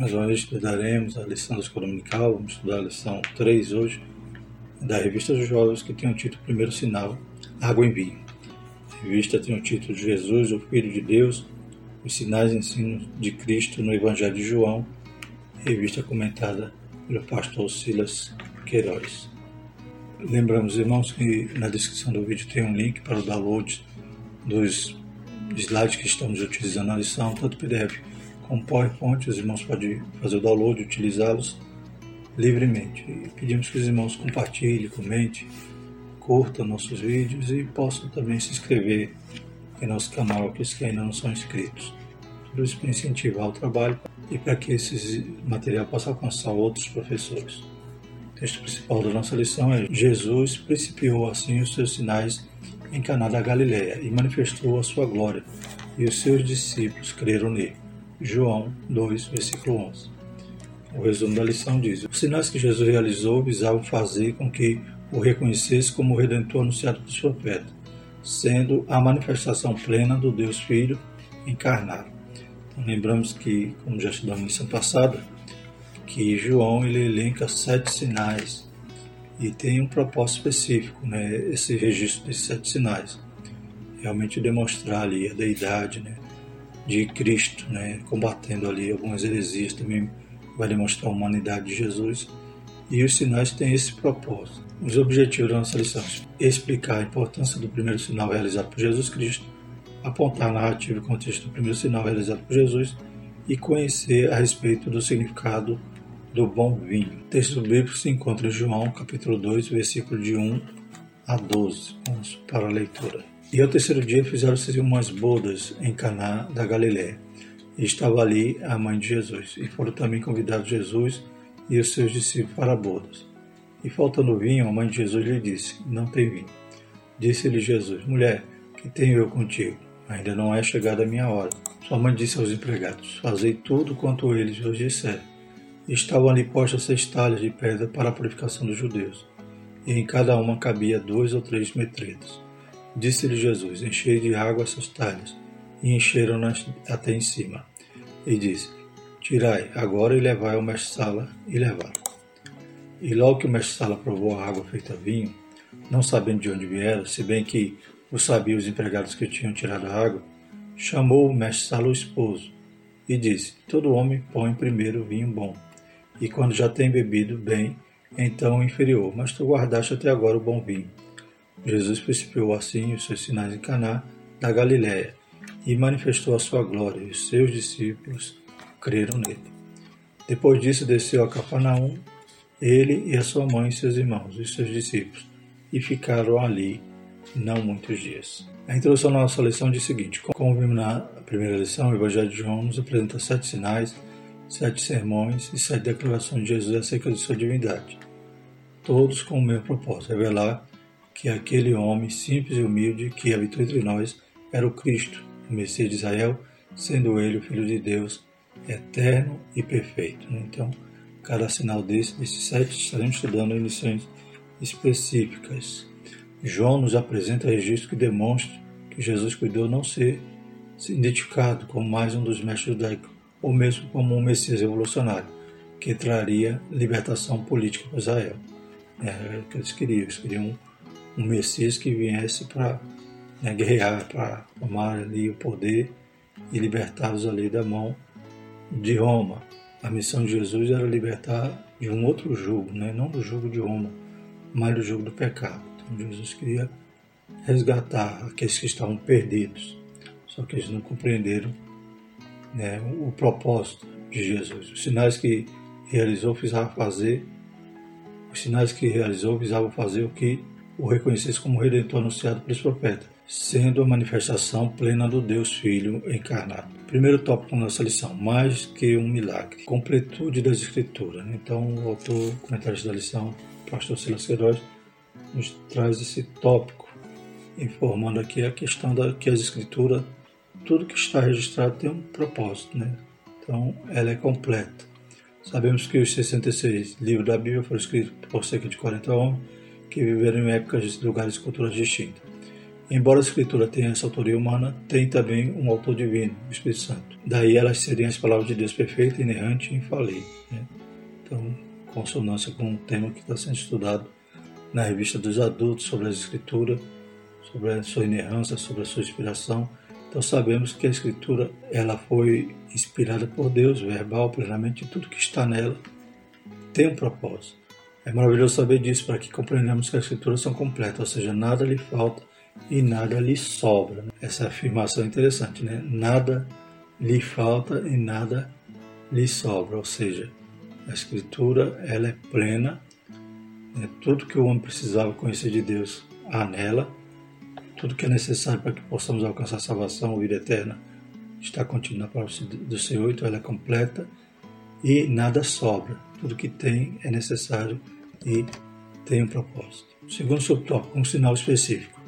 Uma vez estudaremos a lição da escola dominical, vamos estudar a lição 3 hoje, da revista dos jovens, que tem o título Primeiro Sinal, Água em Vinho. A revista tem o título Jesus, o Filho de Deus, os sinais e ensinos de Cristo no Evangelho de João, revista comentada pelo pastor Silas Queiroz. Lembramos, irmãos, que na descrição do vídeo tem um link para o download dos slides que estamos utilizando na lição, tanto PDF como PowerPoint. Os irmãos podem fazer o download e utilizá-los livremente. E pedimos que os irmãos compartilhem, comentem, curtam nossos vídeos e possam também se inscrever em nosso canal, aqueles que ainda não são inscritos. Tudo isso para incentivar o trabalho e para que esse material possa alcançar outros professores. O texto principal da nossa lição é Jesus principiou assim os seus sinais em Caná da Galiléia e manifestou a sua glória, e os seus discípulos creram nele. João 2, versículo 11. O resumo da lição diz: Os sinais que Jesus realizou visavam fazer com que o reconhecesse como o Redentor anunciado pelos profetas, sendo a manifestação plena do Deus Filho encarnado. Então, lembramos que, como já estudamos na lição passada, que João ele elenca sete sinais e tem um propósito específico, né, esse registro desses sete sinais. Realmente demonstrar ali a deidade né, de Cristo, né, combatendo ali algumas heresias, também vai demonstrar a humanidade de Jesus. E os sinais têm esse propósito. Os objetivos da nossa lição: explicar a importância do primeiro sinal realizado por Jesus Cristo, apontar a narrativa e contexto do primeiro sinal realizado por Jesus e conhecer a respeito do significado do bom vinho. O texto bíblico se encontra em João, capítulo 2, versículo de 1 a 12. Vamos para a leitura. E ao terceiro dia fizeram-se umas bodas em Caná da Galiléia. E estava ali a mãe de Jesus. E foram também convidados Jesus e os seus discípulos para bodas. E faltando vinho, a mãe de Jesus lhe disse: Não tem vinho. Disse-lhe Jesus: Mulher, que tenho eu contigo? Ainda não é chegada a minha hora. Sua mãe disse aos empregados: Fazei tudo quanto eles vos disserem. Estavam ali postas seis talhas de pedra para a purificação dos judeus, e em cada uma cabia dois ou três metredos. Disse-lhe Jesus: Enchei de água essas talhas, e encheram-nas até em cima. E disse: Tirai agora e levai ao mestre-sala, e levaram. E logo que o mestre-sala provou a água feita vinho, não sabendo de onde viera, se bem que o sabiam os empregados que tinham tirado a água, chamou o mestre-sala o esposo, e disse: Todo homem põe primeiro o vinho bom e quando já tem bebido bem, então o inferior, mas tu guardaste até agora o bom vinho. Jesus principiou assim os seus sinais em Caná da Galiléia e manifestou a sua glória, e os seus discípulos creram nele. Depois disso desceu a Cafarnaum, ele e a sua mãe e seus irmãos e seus discípulos, e ficaram ali não muitos dias. A introdução da nossa lição diz o seguinte: como vimos na primeira lição, o Evangelho de João nos apresenta sete sinais sete sermões e sete declarações de Jesus acerca de sua divindade, todos com o mesmo propósito, revelar que aquele homem simples e humilde que habitou entre nós era o Cristo, o Messias de Israel, sendo ele o Filho de Deus, eterno e perfeito. Então, cada sinal desse, desses sete, estaremos estudando em lições específicas. João nos apresenta registro que demonstra que Jesus cuidou não ser identificado como mais um dos mestres judaicos ou mesmo como um Messias revolucionário, que traria libertação política para Israel. É, que eles queriam, eles queriam um, Messias que viesse para né, guerrear, para tomar ali o poder e libertá-los ali da mão de Roma. A missão de Jesus era libertar de um outro jugo, né? não do jugo de Roma, mas do jugo do pecado. Então Jesus queria resgatar aqueles que estavam perdidos, só que eles não compreenderam né, o propósito de Jesus. Os sinais que realizou visavam fazer, os sinais que realizou visavam fazer o que o reconhecesse como Redentor anunciado pelos profetas, sendo a manifestação plena do Deus Filho encarnado. Primeiro tópico da nossa lição, mais que um milagre, completude das Escrituras. Então, o autor, comentário da lição, pastor Silas Queiroz, nos traz esse tópico, informando aqui a questão da que as Escrituras tudo que está registrado tem um propósito, né? Então, ela é completa. Sabemos que os 66 livros da Bíblia foram escritos por cerca de 40 homens que viveram em épocas, lugares e culturas distintas. Embora a Escritura tenha essa autoria humana, tem também um autor divino, o Espírito Santo. Daí elas seriam as palavras de Deus perfeita, inerrante e infalível. Né? Então, consonância com um tema que está sendo estudado na revista dos adultos sobre as Escrituras, sobre a sua inerrância, sobre a sua inspiração. Então sabemos que a Escritura ela foi inspirada por Deus, verbal, plenamente, tudo que está nela tem um propósito. É maravilhoso saber disso para que compreendamos que as Escrituras são completas, ou seja, nada lhe falta e nada lhe sobra. Essa afirmação é interessante, né? Nada lhe falta e nada lhe sobra, ou seja, a Escritura ela é plena, né? tudo que o homem precisava conhecer de Deus há nela, tudo que é necessário para que possamos alcançar a salvação, a vida eterna, está contido na palavra do Senhor, então ela é completa e nada sobra. Tudo que tem é necessário e tem um propósito. Segundo subtópico, um sinal específico.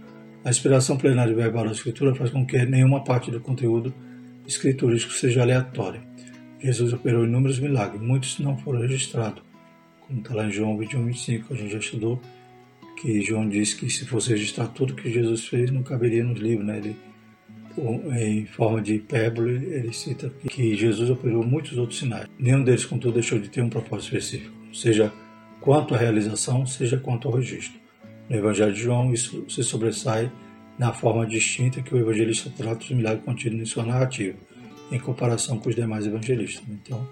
A inspiração plenária verbal da Escritura faz com que nenhuma parte do conteúdo escriturístico seja aleatória. Jesus operou inúmeros milagres, muitos não foram registrados, como está lá em João 21, 25, a gente já estudou, que João disse que se fosse registrar tudo que Jesus fez, não caberia nos livros, né? Ele, em forma de hipérbole, ele cita que Jesus operou muitos outros sinais. Nenhum deles, contudo, deixou de ter um propósito específico, seja quanto à realização, seja quanto ao registro. No Evangelho de João, isso se sobressai na forma distinta que o evangelista trata os milagres contidos em sua narrativa, em comparação com os demais evangelistas. Então,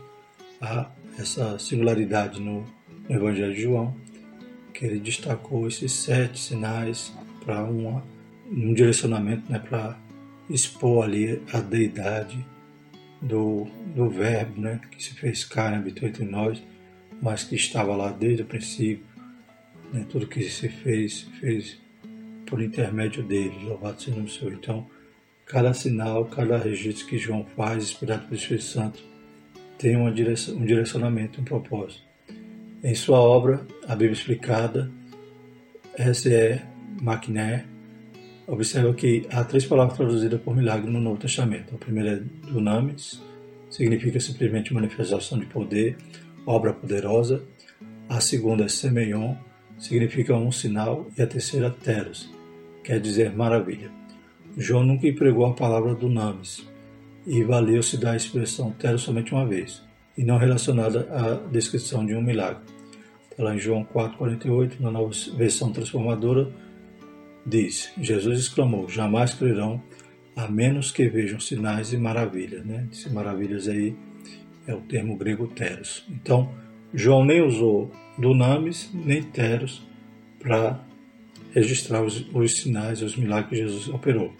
há essa singularidade no, no Evangelho de João, que ele destacou esses sete sinais para um direcionamento né, para expor ali a deidade do, do Verbo, né, que se fez carne, habitou entre nós, mas que estava lá desde o princípio, né? Tudo que se fez, fez por intermédio dele. Louvado seja o Senhor. Então, cada sinal, cada registro que João faz, inspirado pelo Espírito Santo, tem uma direção, um direcionamento, um propósito. Em sua obra, a Bíblia Explicada, S.E. McNair, observa que há três palavras traduzidas por milagre no Novo Testamento. A primeira é dunamis, significa simplesmente manifestação de poder, obra poderosa. A segunda é semeion, significa um sinal, e a terceira, teros, quer dizer maravilha. João nunca empregou a palavra dunamis e valeu-se da expressão teros somente uma vez, e não relacionada à descrição de um milagre. Está lá em João 4,48, na nova versão transformadora, diz: Jesus exclamou: Jamais crerão, a menos que vejam sinais e maravilhas. Né? Esse maravilhas aí é o termo grego teros. Então, João nem usou dunamis nem teros para registrar os, os, sinais, os milagres que Jesus operou.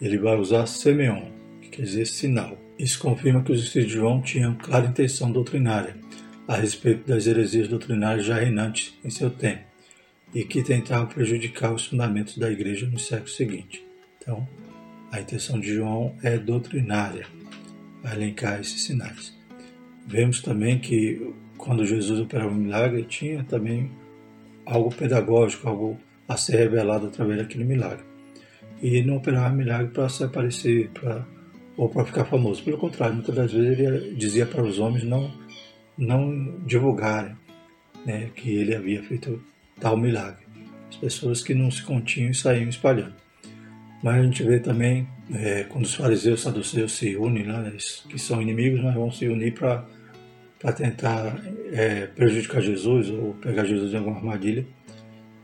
Ele vai usar semeon, que quer dizer sinal. Isso confirma que os discípulos de João tinham clara intenção doutrinária a respeito das heresias doutrinárias já reinantes em seu tempo e que tentavam prejudicar os fundamentos da igreja no século seguinte. Então, a intenção de João é doutrinária, a elencar esses sinais. Vemos também que quando Jesus operava um milagre, tinha também algo pedagógico, algo a ser revelado através daquele milagre. E não operava milagre para se aparecer pra, ou para ficar famoso. Pelo contrário, muitas das vezes ele dizia para os homens não, não divulgarem né, que ele havia feito tal milagre. As pessoas que não se continham e saíam espalhando. Mas a gente vê também é, quando os fariseus e saduceus se unem, né, que são inimigos, mas vão se unir para tentar é, prejudicar Jesus ou pegar Jesus em alguma armadilha,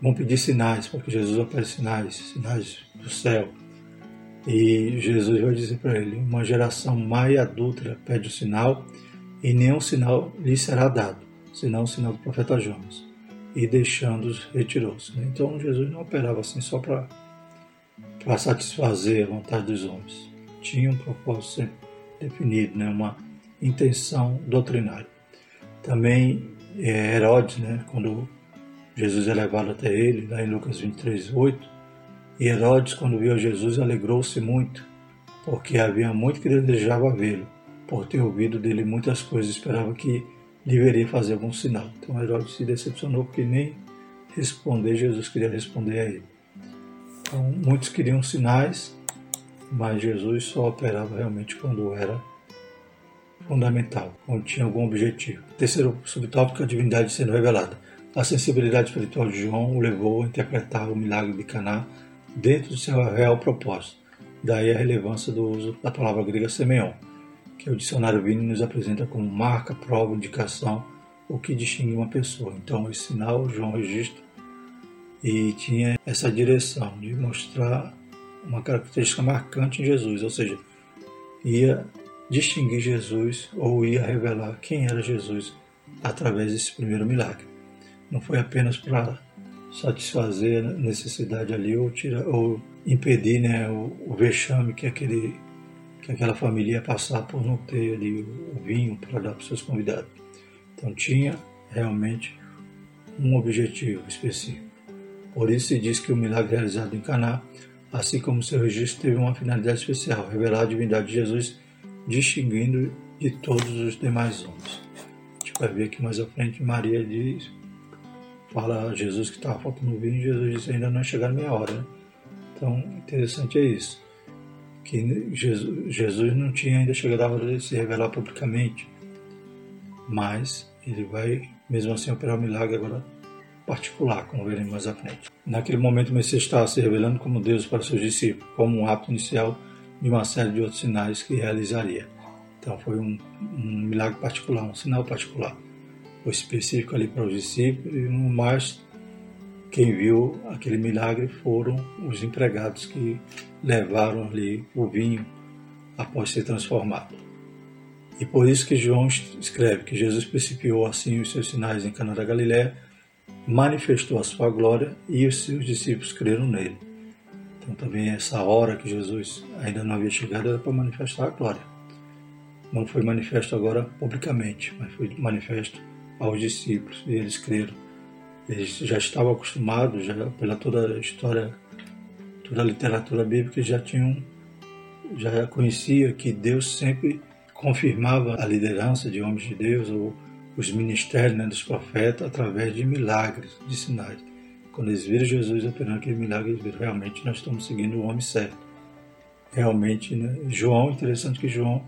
vão pedir sinais, para que Jesus opere sinais, sinais do céu. E Jesus vai dizer para ele: Uma geração má e adúltera pede o sinal, e nenhum sinal lhe será dado, senão o sinal do profeta Jonas. E deixando-os, retirou-se. Então Jesus não operava assim só para satisfazer a vontade dos homens. Tinha um propósito definido, né? uma intenção doutrinária. Também é, Herodes, né, quando Jesus é levado até ele, lá em Lucas 23, 8, e Herodes, quando viu Jesus, alegrou-se muito, porque havia muito que desejava vê-lo, por ter ouvido dele muitas coisas, esperava que deveria fazer algum sinal. Então Herodes se decepcionou porque nem responder Jesus queria responder a ele. Então, muitos queriam sinais, mas Jesus só operava realmente quando era fundamental, quando tinha algum objetivo. Terceiro subtópico, a divindade sendo revelada. A sensibilidade espiritual de João o levou a interpretar o milagre de Caná dentro do seu real propósito. Daí a relevância do uso da palavra grega semeon, que o dicionário Vini nos apresenta como marca, prova, indicação, o que distingue uma pessoa. Então, esse sinal João registra e tinha essa direção de mostrar uma característica marcante em Jesus, ou seja, ia distinguir Jesus ou ia revelar quem era Jesus através desse primeiro milagre. Não foi apenas para satisfazer a necessidade ali ou, tirar, ou impedir né, o, o vexame que, aquele, que aquela família ia passar por não ter ali o vinho para dar para os seus convidados. Então tinha realmente um objetivo específico. Por isso se diz que o milagre realizado em Caná, assim como seu registro, teve uma finalidade especial, revelar a divindade de Jesus, distinguindo de todos os demais homens. A gente vai ver aqui mais à frente Maria diz fala a Jesus que estava faltando vinho, Jesus disse, ainda não é chegar a minha hora. Né? Então, interessante é isso, que Jesus, Jesus não tinha ainda chegado a hora de se revelar publicamente, mas ele vai, mesmo assim, operar um milagre agora particular, como veremos mais à frente. Naquele momento, o Messias estava se revelando como Deus para seus discípulos, como um ato inicial de uma série de outros sinais que realizaria. Então, foi um, um milagre particular, um sinal particular o específico ali para os discípulos, e mais, quem viu aquele milagre foram os empregados que levaram ali o vinho após ser transformado. E por isso que João escreve que Jesus principiou assim os seus sinais em Cana da Galiléia, manifestou a sua glória e os seus discípulos creram nele. Então também essa hora que Jesus ainda não havia chegado era para manifestar a glória. Não foi manifesto agora publicamente, mas foi manifesto aos discípulos e eles creram. Eles já estavam acostumados, já pela toda a história, toda a literatura bíblica, já tinham, já conhecia que Deus sempre confirmava a liderança de homens de Deus ou os ministérios né, dos profetas através de milagres, de sinais. Quando eles viram Jesus operando aquele milagre, eles viram realmente nós estamos seguindo o homem certo. Realmente, né? João, interessante que João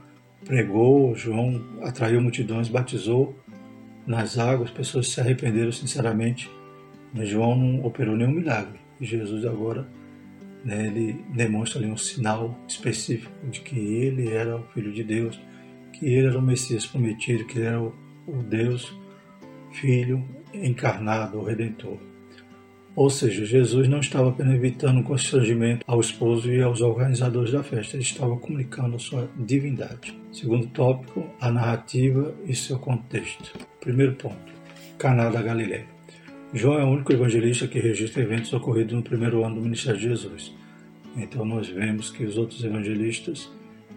pregou, João atraiu multidões, batizou nas águas, pessoas se arrependeram sinceramente. Mas João não operou nenhum milagre. E Jesus agora né, ele demonstra ali um sinal específico de que ele era o Filho de Deus, que ele era o Messias prometido, que ele era o, o Deus Filho encarnado, o Redentor. Ou seja, Jesus não estava apenas evitando um constrangimento ao esposo e aos organizadores da festa, ele estava comunicando a sua divindade. Segundo tópico, a narrativa e seu contexto. Primeiro ponto, Caná da Galileia. João é o único evangelista que registra eventos ocorridos no primeiro ano do ministério de Jesus. Então nós vemos que os outros evangelistas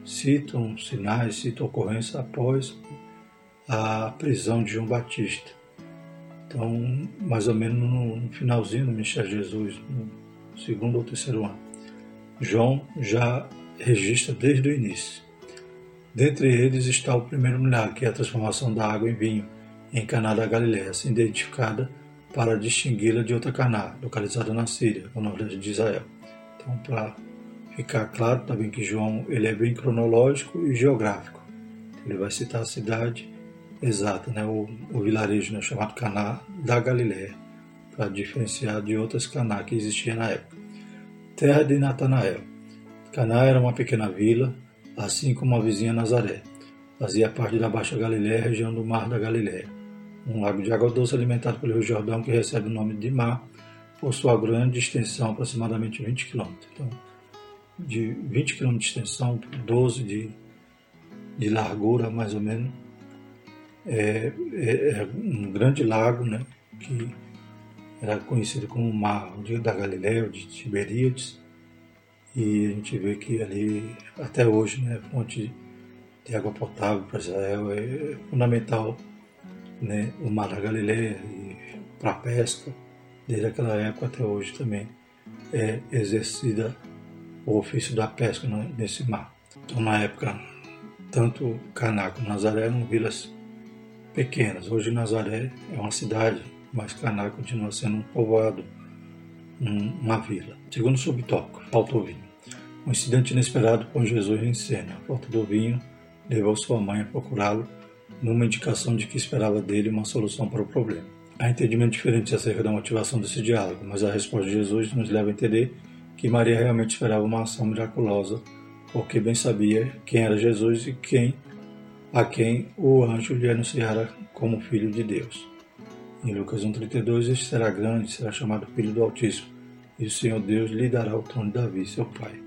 citam sinais, citam ocorrências após a prisão de João Batista. Então, mais ou menos no finalzinho do ministério de Jesus, no segundo ou terceiro ano. João já registra desde o início. Dentre eles está o primeiro milagre, que é a transformação da água em vinho, em Caná da Galiléia, assim identificada para distingui-la de outra Caná, localizada na Síria, no nordeste de Israel. Então, para ficar claro também que João ele é bem cronológico e geográfico. Ele vai citar a cidade exata, né, o, o vilarejo né, chamado Caná da Galiléia, para diferenciar de outras Caná que existiam na época. Terra de Natanael. Caná era uma pequena vila, assim como a vizinha Nazaré. Fazia parte da Baixa Galiléia, região do Mar da Galiléia. Um lago de água doce alimentado pelo Rio Jordão, que recebe o nome de mar, por sua grande extensão, aproximadamente 20 km. Então, de 20 km de extensão, 12 de, de largura, mais ou menos, é, é, é um grande lago, né, que era conhecido como o Mar da Galileia, de Tiberíades, e a gente vê que ali, até hoje, né, fonte de água potável para Israel é fundamental, né, o Mar da Galileia para a pesca, desde aquela época até hoje também é exercida o ofício da pesca nesse mar. Então, na época, tanto Caná como Nazaré eram vilas pequenas. Hoje Nazaré é uma cidade, mas Caná continua sendo um povoado, um, uma vila. Segundo subtópico, o vinho. Um incidente inesperado põe Jesus em cena. A falta do vinho levou sua mãe a procurá-lo numa indicação de que esperava dele uma solução para o problema. Há entendimentos diferentes acerca da motivação desse diálogo, mas a resposta de Jesus nos leva a entender que Maria realmente esperava uma ação miraculosa, porque bem sabia quem era Jesus e quem a quem o anjo lhe anunciara como filho de Deus. Em Lucas 1,32, este será grande, será chamado Filho do Altíssimo, e o Senhor Deus lhe dará o trono de Davi, seu pai.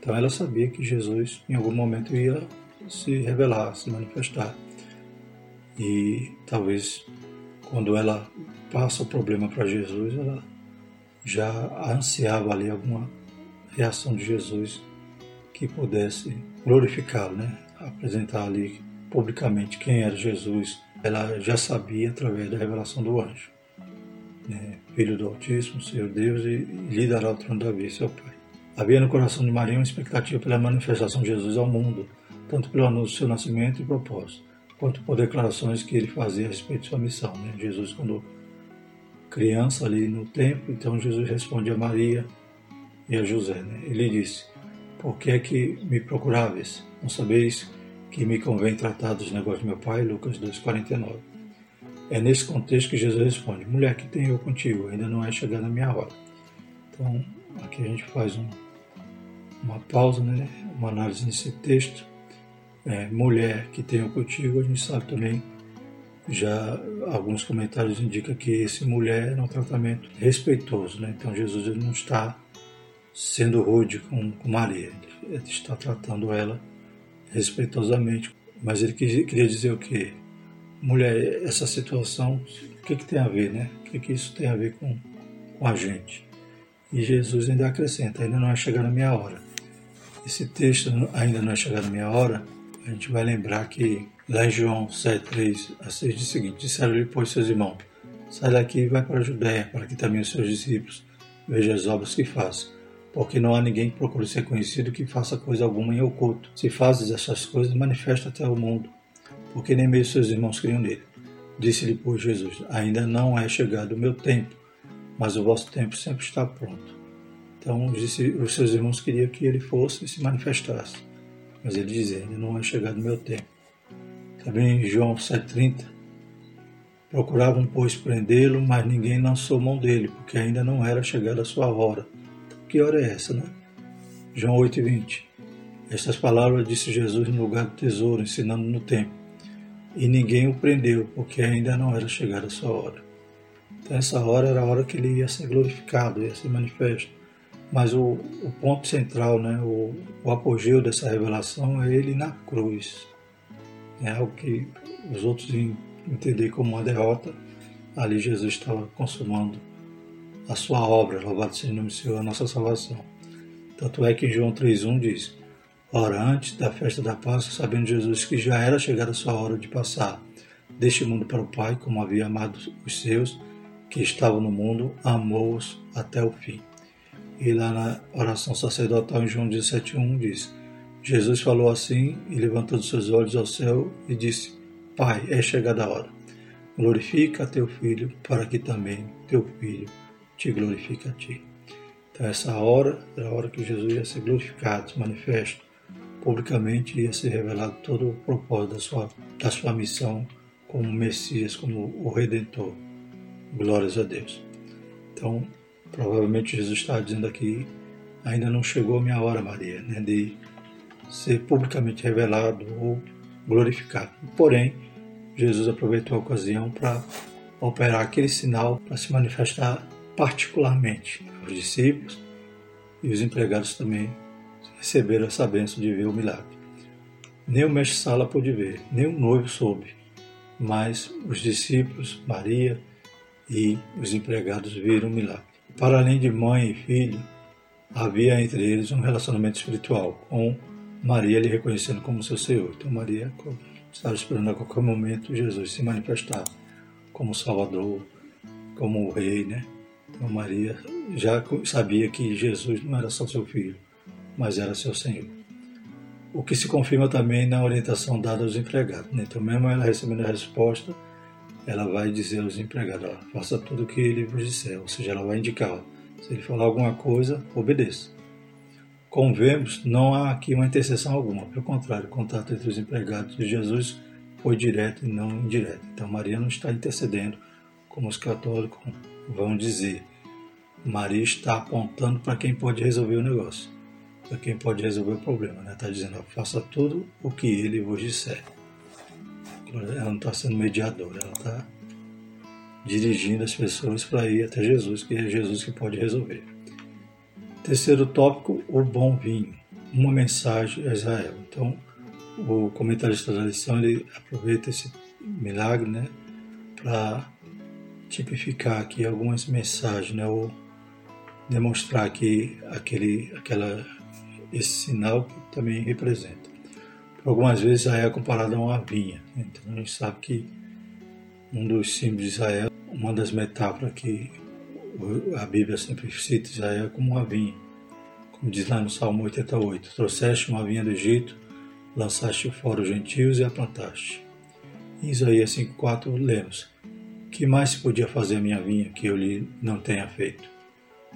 Então ela sabia que Jesus em algum momento ia se revelar, se manifestar. E talvez quando ela passa o problema para Jesus, ela já ansiava ali alguma reação de Jesus que pudesse glorificá-lo, né? apresentar ali publicamente quem era Jesus, ela já sabia através da revelação do anjo. Né? Filho do Altíssimo, Senhor Deus, e lhe dará o trono da vida, seu Pai. Havia no coração de Maria uma expectativa pela manifestação de Jesus ao mundo, tanto pelo anúncio do seu nascimento e propósito, quanto por declarações que ele fazia a respeito de sua missão. Né? Jesus, quando criança ali no templo, então Jesus responde a Maria e a José. Né? Ele disse: Por que é que me procuráveis? Não sabeis que me convém tratar dos negócios do meu pai, Lucas 2,49. É nesse contexto que Jesus responde: Mulher, que tenho eu contigo? Ainda não é chegada a minha hora. Então, aqui a gente faz um, uma pausa, né? uma análise nesse texto. É, mulher que tenho contigo, a gente sabe também, já alguns comentários indicam que esse mulher é um tratamento respeitoso. Né? Então, Jesus ele não está sendo rude com, com Maria, ele está tratando ela respeitosamente. Mas ele queria dizer o quê? Mulher, essa situação, o que, que tem a ver, né? O que, que isso tem a ver com, com a gente? E Jesus ainda acrescenta, ainda não é chegar na minha hora. Esse texto ainda não é chegar na minha hora, a gente vai lembrar que lá em João 7, 3 a 6 diz o seguinte, disseram-lhe, pois, seus irmãos, sai daqui e vai para a Judéia, para que também os seus discípulos vejam as obras que faço porque não há ninguém que procure ser conhecido que faça coisa alguma em oculto. Se fazes essas coisas, manifesta até o mundo, porque nem mesmo seus irmãos criam nele. Disse-lhe, pois, Jesus: Ainda não é chegado o meu tempo, mas o vosso tempo sempre está pronto. Então, os seus irmãos queriam que ele fosse e se manifestasse, mas ele dizia: Ainda não é chegado o meu tempo. Também em João 7,30, procuravam, pois, prendê-lo, mas ninguém lançou mão dele, porque ainda não era chegada a sua hora que hora é essa, né? João 8, 20. Estas palavras disse Jesus no lugar do tesouro, ensinando no templo. E ninguém o prendeu, porque ainda não era chegada a sua hora. Então, essa hora era a hora que ele ia ser glorificado, ia ser manifesto. Mas o, o ponto central, né, o, o apogeu dessa revelação é ele na cruz. É algo que os outros entender como uma derrota. Ali Jesus estava consumando a sua obra, louvado seja o nome do Senhor, a nossa salvação. Tanto é que João 3,1 diz: Ora, antes da festa da Páscoa, sabendo Jesus que já era chegada a sua hora de passar deste mundo para o Pai, como havia amado os seus que estavam no mundo, amou-os até o fim. E lá na oração sacerdotal em João 17,1 diz: Jesus falou assim e levantando seus olhos ao céu e disse: Pai, é chegada a hora. Glorifica teu filho, para que também teu filho te glorifica a ti. Então, essa hora era a hora que Jesus ia ser glorificado, se manifesto publicamente, ia ser revelado todo o propósito da sua, da sua missão como Messias, como o Redentor. Glórias a Deus. Então, provavelmente Jesus está dizendo aqui: ainda não chegou a minha hora, Maria, né, de ser publicamente revelado ou glorificado. Porém, Jesus aproveitou a ocasião para operar aquele sinal para se manifestar particularmente os discípulos e os empregados também receberam essa bênção de ver o milagre. Nem o mestre Sala pôde ver, nem o noivo soube, mas os discípulos, Maria e os empregados viram o milagre. Para além de mãe e filho, havia entre eles um relacionamento espiritual, com Maria lhe reconhecendo como seu Senhor. Então Maria estava esperando a qualquer momento Jesus se manifestar como Salvador, como o Rei, né? Então Maria já sabia que Jesus não era só seu filho, mas era seu Senhor. O que se confirma também na orientação dada aos empregados. Né? Então, mesmo ela recebendo a resposta, ela vai dizer aos empregados: ó, faça tudo o que ele vos disser, ou seja, ela vai indicar: ó, se ele falar alguma coisa, obedeça. Como vemos, não há aqui uma intercessão alguma, pelo contrário, o contato entre os empregados de Jesus foi direto e não indireto. Então, Maria não está intercedendo como os católicos vão dizer. Maria está apontando para quem pode resolver o negócio, para quem pode resolver o problema. Está né? Tá dizendo, faça tudo o que ele vos disser. Ela não está sendo mediadora, ela está dirigindo as pessoas para ir até Jesus, que é Jesus que pode resolver. Terceiro tópico, o bom vinho. Uma mensagem a Israel. Então, o comentarista da lição ele aproveita esse milagre né, para tipificar aqui algumas mensagens, né, ou demonstrar aqui aquele, aquela, esse sinal que também representa. Por algumas vezes Israel é comparado a uma vinha. Então a gente sabe que um dos símbolos de Israel, uma das metáforas que a Bíblia sempre cita Israel como uma vinha. Como diz lá no Salmo 88, trouxeste uma vinha do Egito, lançaste fora os gentios e a plantaste. Em Isaías 5,4 lemos, que mais podia fazer minha vinha que eu lhe não tenha feito?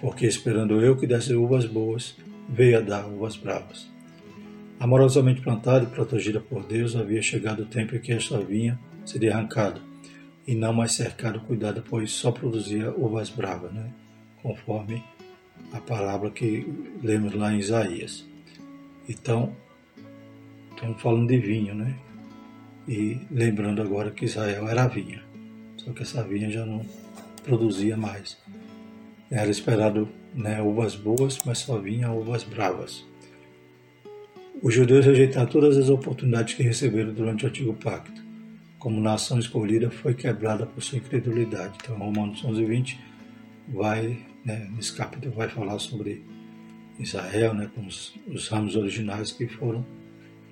Porque esperando eu que desse uvas boas, veio a dar uvas bravas. Amorosamente plantada e protegida por Deus, havia chegado o tempo em que esta vinha seria arrancada, e não mais cercada cuidada, pois só produzia uvas bravas, né? conforme a palavra que lemos lá em Isaías. Então, estamos falando de vinho, né? E lembrando agora que Israel era vinha, só que essa vinha já não produzia mais. Era esperado né, uvas boas, mas só vinha uvas bravas. Os judeus rejeitaram todas as oportunidades que receberam durante o Antigo Pacto como nação escolhida, foi quebrada por sua incredulidade. Então, Romanos 11, 20 vai, né, nesse capítulo, vai falar sobre Israel, né, com os, os ramos originais que foram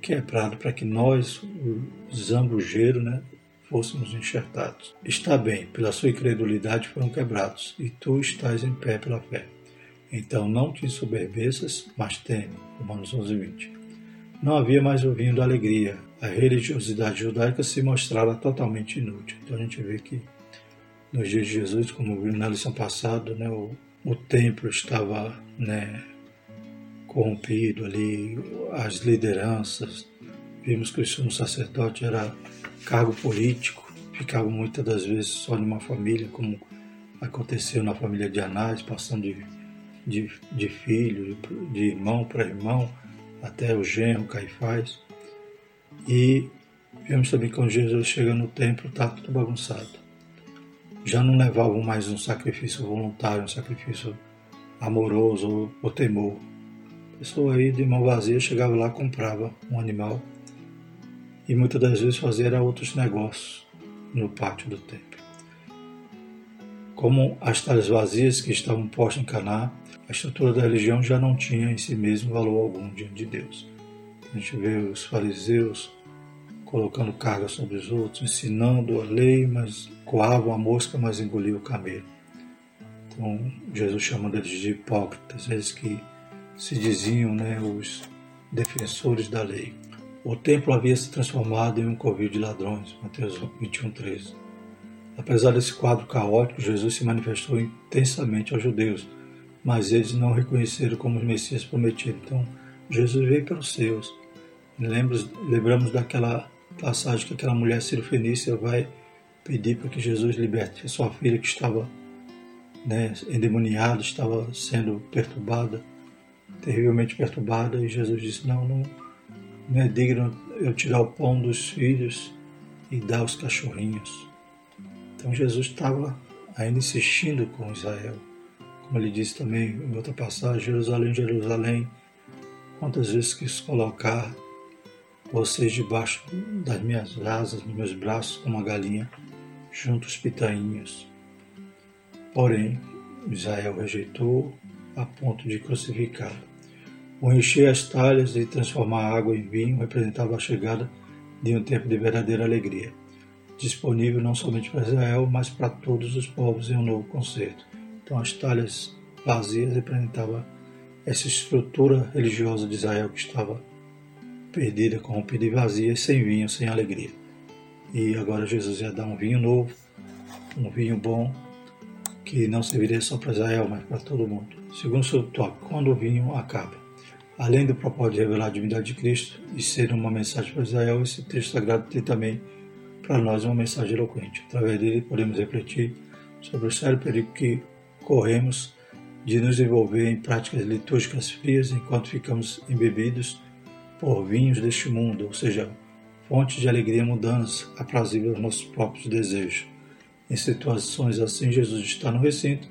quebrados para que nós, os zambujeiros, né, fôssemos enxertados. Está bem, pela sua incredulidade foram quebrados, e tu estás em pé pela fé. Então não te soberbeças, mas teme. Romanos 11, 20. Não havia mais o vinho da alegria, a religiosidade judaica se mostrara totalmente inútil. Então a gente vê que nos dias de Jesus, como vimos na lição passada, né, o, o templo estava né, corrompido ali, as lideranças, vimos que o sumo sacerdote era cargo político, ficava muitas das vezes só numa família, como aconteceu na família de Anás, passando de, de, de filho, de irmão para irmão, até o genro Caifás. E vemos também que quando Jesus chega no templo, está tudo bagunçado. Já não levavam mais um sacrifício voluntário, um sacrifício amoroso ou, ou temor. A pessoa aí de mão vazia chegava lá, comprava um animal e muitas das vezes fazia outros negócios no pátio do templo. Como as talhas vazias que estavam postas em Caná, a estrutura da religião já não tinha em si mesmo valor algum diante de Deus. A gente vê os fariseus colocando carga sobre os outros, ensinando a lei, mas coavam a mosca, mas engoliam o camelo. Então, Jesus chamando eles de hipócritas, eles que se diziam né, os defensores da lei. O templo havia se transformado em um covil de ladrões, Mateus 21, 13. Apesar desse quadro caótico, Jesus se manifestou intensamente aos judeus, mas eles não o reconheceram como o Messias prometido. Então, Jesus veio para os seus. Lembramos, daquela passagem que aquela mulher cirofenícia vai pedir para que Jesus liberte a sua filha que estava né, endemoniada, estava sendo perturbada, terrivelmente perturbada, e Jesus disse: Não, não, não é digno eu tirar o pão dos filhos e dar aos cachorrinhos. Então Jesus estava ainda insistindo com Israel. Como ele disse também em outra passagem: Jerusalém, Jerusalém, quantas vezes quis colocar vocês debaixo das minhas asas, dos meus braços, como uma galinha, junto aos pitainhos. Porém, Israel rejeitou a ponto de crucificá-lo. O encher as talhas e transformar a água em vinho representava a chegada de um tempo de verdadeira alegria, disponível não somente para Israel, mas para todos os povos em um novo concerto. Então, as talhas vazias representavam essa estrutura religiosa de Israel que estava perdida, corrompida e vazia, sem vinho, sem alegria. E agora Jesus ia dar um vinho novo, um vinho bom, que não serviria só para Israel, mas para todo mundo. Segundo o subtópico, quando o vinho acaba. Além do propósito de revelar a divindade de Cristo e ser uma mensagem para Israel, esse texto sagrado tem também para nós uma mensagem eloquente. Através dele podemos refletir sobre o sério perigo que corremos de nos envolver em práticas litúrgicas frias enquanto ficamos embebidos por vinhos deste mundo, ou seja, fonte de alegria mundanas, aprazível aos nossos próprios desejos. Em situações assim, Jesus está no recinto,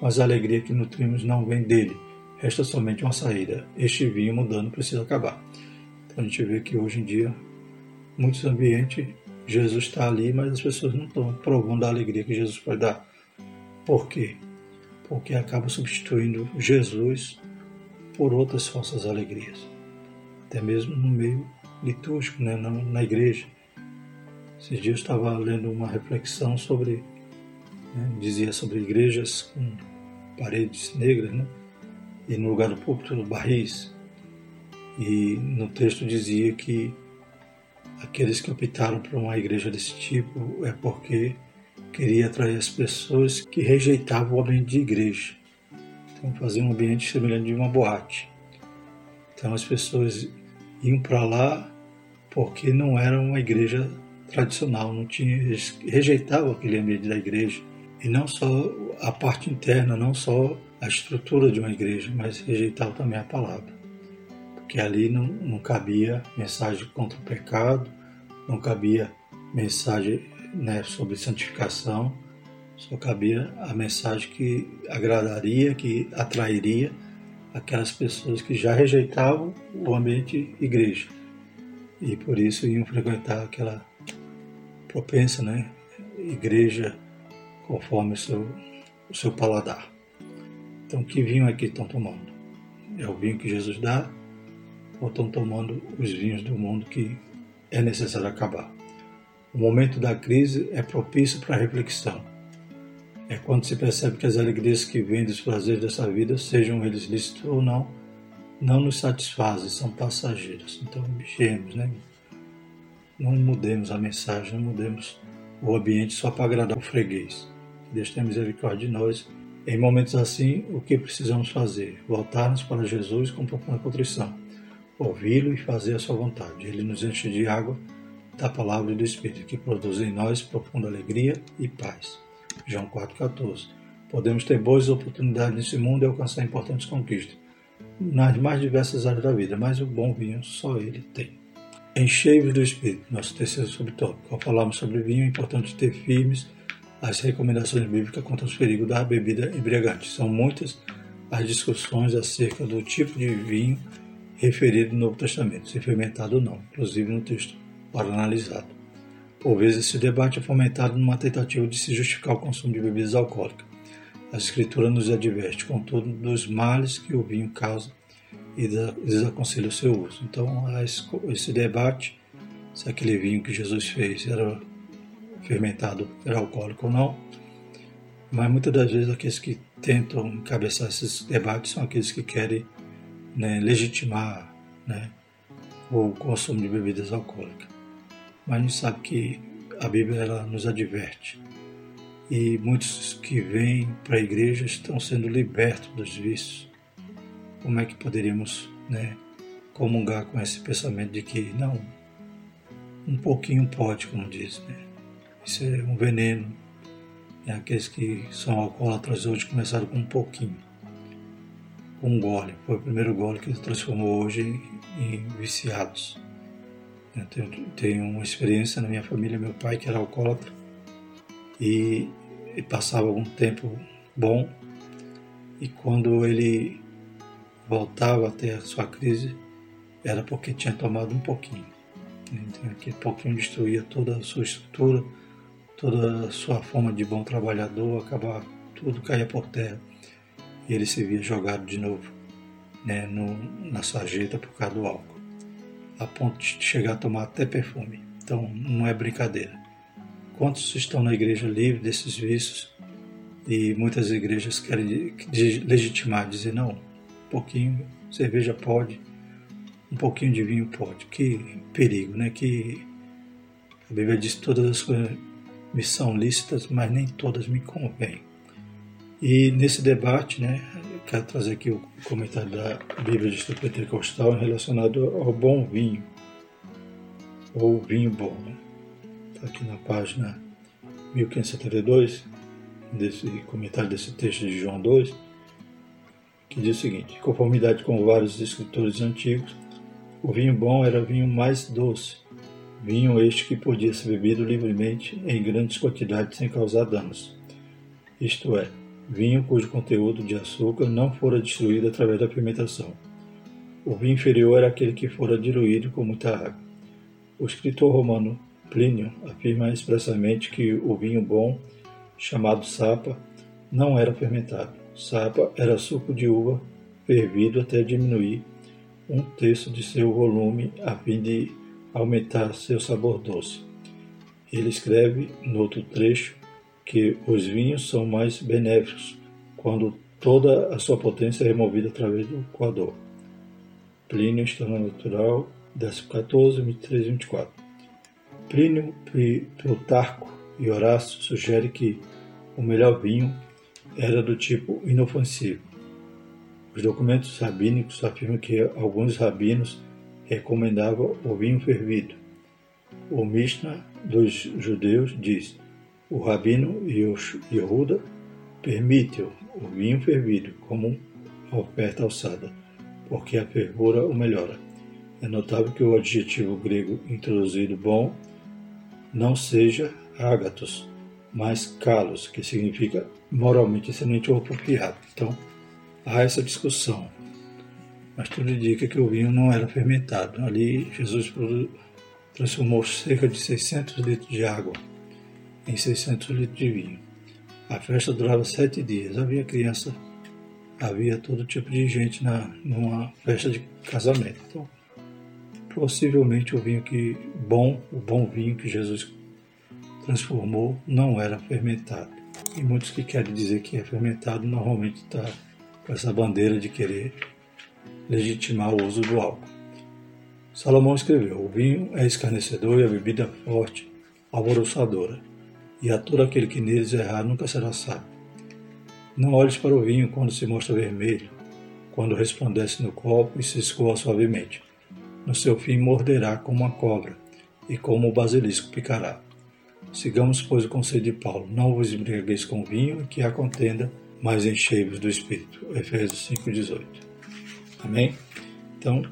mas a alegria que nutrimos não vem dele, resta somente uma saída. Este vinho mudando precisa acabar. Então a gente vê que hoje em dia, muitos ambientes, Jesus está ali, mas as pessoas não estão provando a alegria que Jesus pode dar. Por quê? Porque acaba substituindo Jesus por outras falsas alegrias. Até mesmo no meio litúrgico, né? na, na igreja. Esses dias eu estava lendo uma reflexão sobre, né? dizia sobre igrejas com paredes negras, né? E no lugar do púlpito barris. E no texto dizia que aqueles que optaram por uma igreja desse tipo é porque queria atrair as pessoas que rejeitavam o ambiente de igreja. Então fazia um ambiente semelhante de uma boate. Então as pessoas iam para lá porque não era uma igreja tradicional, não tinha, eles rejeitavam aquele ambiente da igreja. E não só a parte interna, não só a estrutura de uma igreja, mas rejeitavam também a palavra. Porque ali não, não cabia mensagem contra o pecado, não cabia mensagem né, sobre santificação, só cabia a mensagem que agradaria, que atrairia aquelas pessoas que já rejeitavam o ambiente igreja e por isso iam frequentar aquela propensa né, igreja conforme o seu, o seu paladar. Então, que vinho aqui estão tomando? É o vinho que Jesus dá ou estão tomando os vinhos do mundo que é necessário acabar? O momento da crise é propício para a reflexão. É quando se percebe que as alegrias que vêm dos prazeres dessa vida, sejam eles lícitos ou não, não nos satisfazem, são passageiros. Então, vigiemos, né? Não mudemos a mensagem, não mudemos o ambiente só para agradar o freguês. Deus tenha misericórdia de nós. Em momentos assim, o que precisamos fazer? Voltarmos para Jesus com profunda contrição, ouvi-lo e fazer a sua vontade. Ele nos enche de água da palavra e do Espírito, que produz em nós profunda alegria e paz. João 4,14. Podemos ter boas oportunidades nesse mundo e alcançar importantes conquistas nas mais diversas áreas da vida, mas o bom vinho só ele tem. Enchei-vos do Espírito, nosso terceiro subtópico. Ao falarmos sobre vinho, é importante ter firmes as recomendações bíblicas contra os perigos da bebida embriagante. São muitas as discussões acerca do tipo de vinho referido no Novo Testamento, se fermentado ou não, inclusive no texto para analisado. Por vezes, esse debate é fomentado numa tentativa de se justificar o consumo de bebidas alcoólicas. A Escritura nos adverte, contudo, dos males que o vinho causa e desaconselha o seu uso. Então, esse debate se aquele vinho que Jesus fez era fermentado, era alcoólico ou não. Mas muitas das vezes aqueles que tentam encabeçar esses debates são aqueles que querem né, legitimar né, o consumo de bebidas alcoólicas. Mas a gente sabe que a Bíblia ela nos adverte e muitos que vêm para a igreja estão sendo libertos dos vícios. Como é que poderíamos né, comungar com esse pensamento de que não, um pouquinho pode, como diz, né? Isso é um veneno. E aqueles que são alcoólatras hoje começaram com um pouquinho, com um gole. Foi o primeiro gole que transformou hoje em, em viciados. Eu tenho, tenho uma experiência na minha família, meu pai que era alcoólatra e, e passava algum tempo bom e quando ele voltava a ter a sua crise era porque tinha tomado um pouquinho. Então aquele pouquinho destruía toda a sua estrutura, toda a sua forma de bom trabalhador, acabava tudo caía por terra e ele se via jogado de novo né, no, na sarjeta por causa do álcool, a ponto de chegar a tomar até perfume. Então não é brincadeira. Quantos estão na igreja livre desses vícios? E muitas igrejas querem legitimar, dizer não, um pouquinho cerveja pode, um pouquinho de vinho pode. Que perigo, né? Que a Bíblia diz que todas as coisas me são lícitas, mas nem todas me convêm. E nesse debate, né, quero trazer aqui o comentário da Bíblia de Estudo Pentecostal relacionado ao bom vinho, ou vinho bom. Né? Está aqui na página 1572, desse comentário desse texto de João 2, que diz o seguinte: conformidade com vários escritores antigos, o vinho bom era vinho mais doce, vinho este que podia ser bebido livremente em grandes quantidades sem causar danos. Isto é, vinho cujo conteúdo de açúcar não fora destruído através da fermentação. O vinho inferior era aquele que fora diluído com muita água. O escritor romano Plínio afirma expressamente que o vinho bom, chamado sapa, não era fermentado. Sapa era suco de uva fervido até diminuir um terço de seu volume a fim de aumentar seu sabor doce. Ele escreve no outro trecho que os vinhos são mais benéficos quando toda a sua potência é removida através do coador. Plínio, História Natural, 14, 23 e 24. Plínio, Plutarco e Horácio sugerem que o melhor vinho era do tipo inofensivo. Os documentos rabínicos afirmam que alguns rabinos recomendavam o vinho fervido. O Mishnah dos judeus diz: o rabino Yehuda permite o vinho fervido como oferta alçada, porque a fervura o melhora. É notável que o adjetivo grego introduzido bom não seja ágatos, mas kalos, que significa moralmente excelente ou apropriado. Então, há essa discussão. Mas tudo indica que o vinho não era fermentado. Ali, Jesus transformou cerca de 600 litros de água em 600 litros de vinho. A festa durava sete dias. Havia criança, havia todo tipo de gente na, numa festa de casamento. Então, possivelmente o vinho que bom, o bom vinho que Jesus transformou, não era fermentado. E muitos que querem dizer que é fermentado normalmente está com essa bandeira de querer legitimar o uso do álcool. Salomão escreveu: O vinho é escarnecedor e a bebida forte, alvoroçadora e a todo aquele que neles errar nunca será sábio. Não olhes para o vinho quando se mostra vermelho, quando resplandece no copo e se escoa suavemente. No seu fim morderá como uma cobra, e como o basilisco picará. Sigamos, pois, o conselho de Paulo: não vos embriagueis com vinho, que há contenda, mas enchei-vos do Espírito. Efésios 5,18. Amém? Então,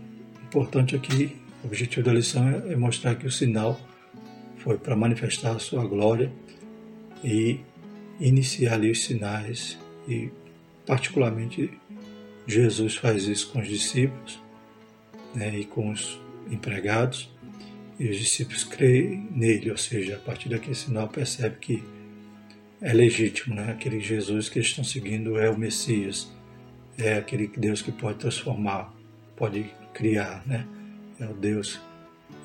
importante aqui, o objetivo da lição é mostrar que o sinal foi para manifestar a sua glória e iniciar ali os sinais e particularmente Jesus faz isso com os discípulos né, e com os empregados e os discípulos creem nele, ou seja, a partir daquele sinal percebe que é legítimo, né? aquele Jesus que eles estão seguindo é o Messias, é aquele Deus que pode transformar, pode criar, né? é o Deus,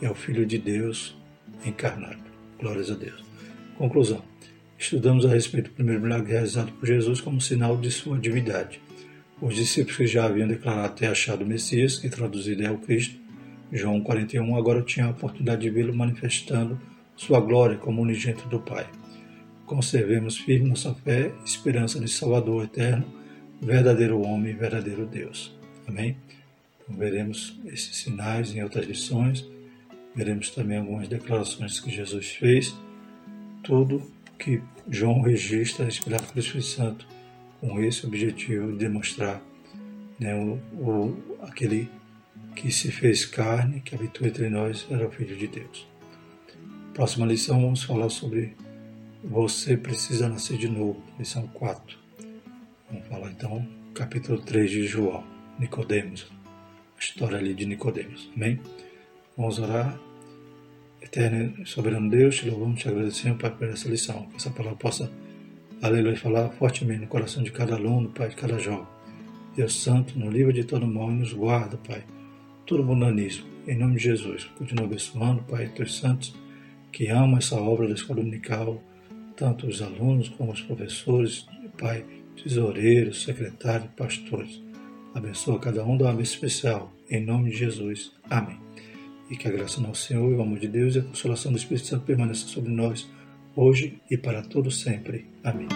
é o Filho de Deus encarnado. Glórias a Deus. Conclusão. Estudamos a respeito do primeiro milagre realizado por Jesus como sinal de sua divindade. Os discípulos que já haviam declarado ter achado o Messias, que traduzido é o Cristo, João 41, agora tinham a oportunidade de vê-lo manifestando sua glória como unigênito do Pai. Conservemos firme nossa fé, esperança de Salvador eterno, verdadeiro homem verdadeiro Deus. Amém? Então, veremos esses sinais em outras lições, veremos também algumas declarações que Jesus fez, tudo que João registra, inspirado pelo Espírito Santo, com esse objetivo de demonstrar né, o, o, aquele que se fez carne, que habitou entre nós, era o Filho de Deus. Próxima lição, vamos falar sobre você precisa nascer de novo, lição 4. Vamos falar então, capítulo 3 de João, Nicodemos, a história ali de Nicodemos. Amém? Vamos orar Eterno e soberano Deus, te louvamos, te agradecemos, Pai, por essa lição. Que essa palavra possa, aleluia, falar fortemente no coração de cada aluno, Pai, de cada jovem. Deus Santo, no livro de todo mal, nos guarda, Pai, todo mundanismo. Em nome de Jesus, continua abençoando, Pai, teus santos, que amam essa obra da escola dominical, tanto os alunos como os professores, Pai, tesoureiros, secretários, pastores. Abençoa cada um, uma bênção especial. Em nome de Jesus. Amém e que a graça do nosso Senhor, o amor de Deus e a consolação do Espírito Santo permaneça sobre nós, hoje e para todo sempre. Amém.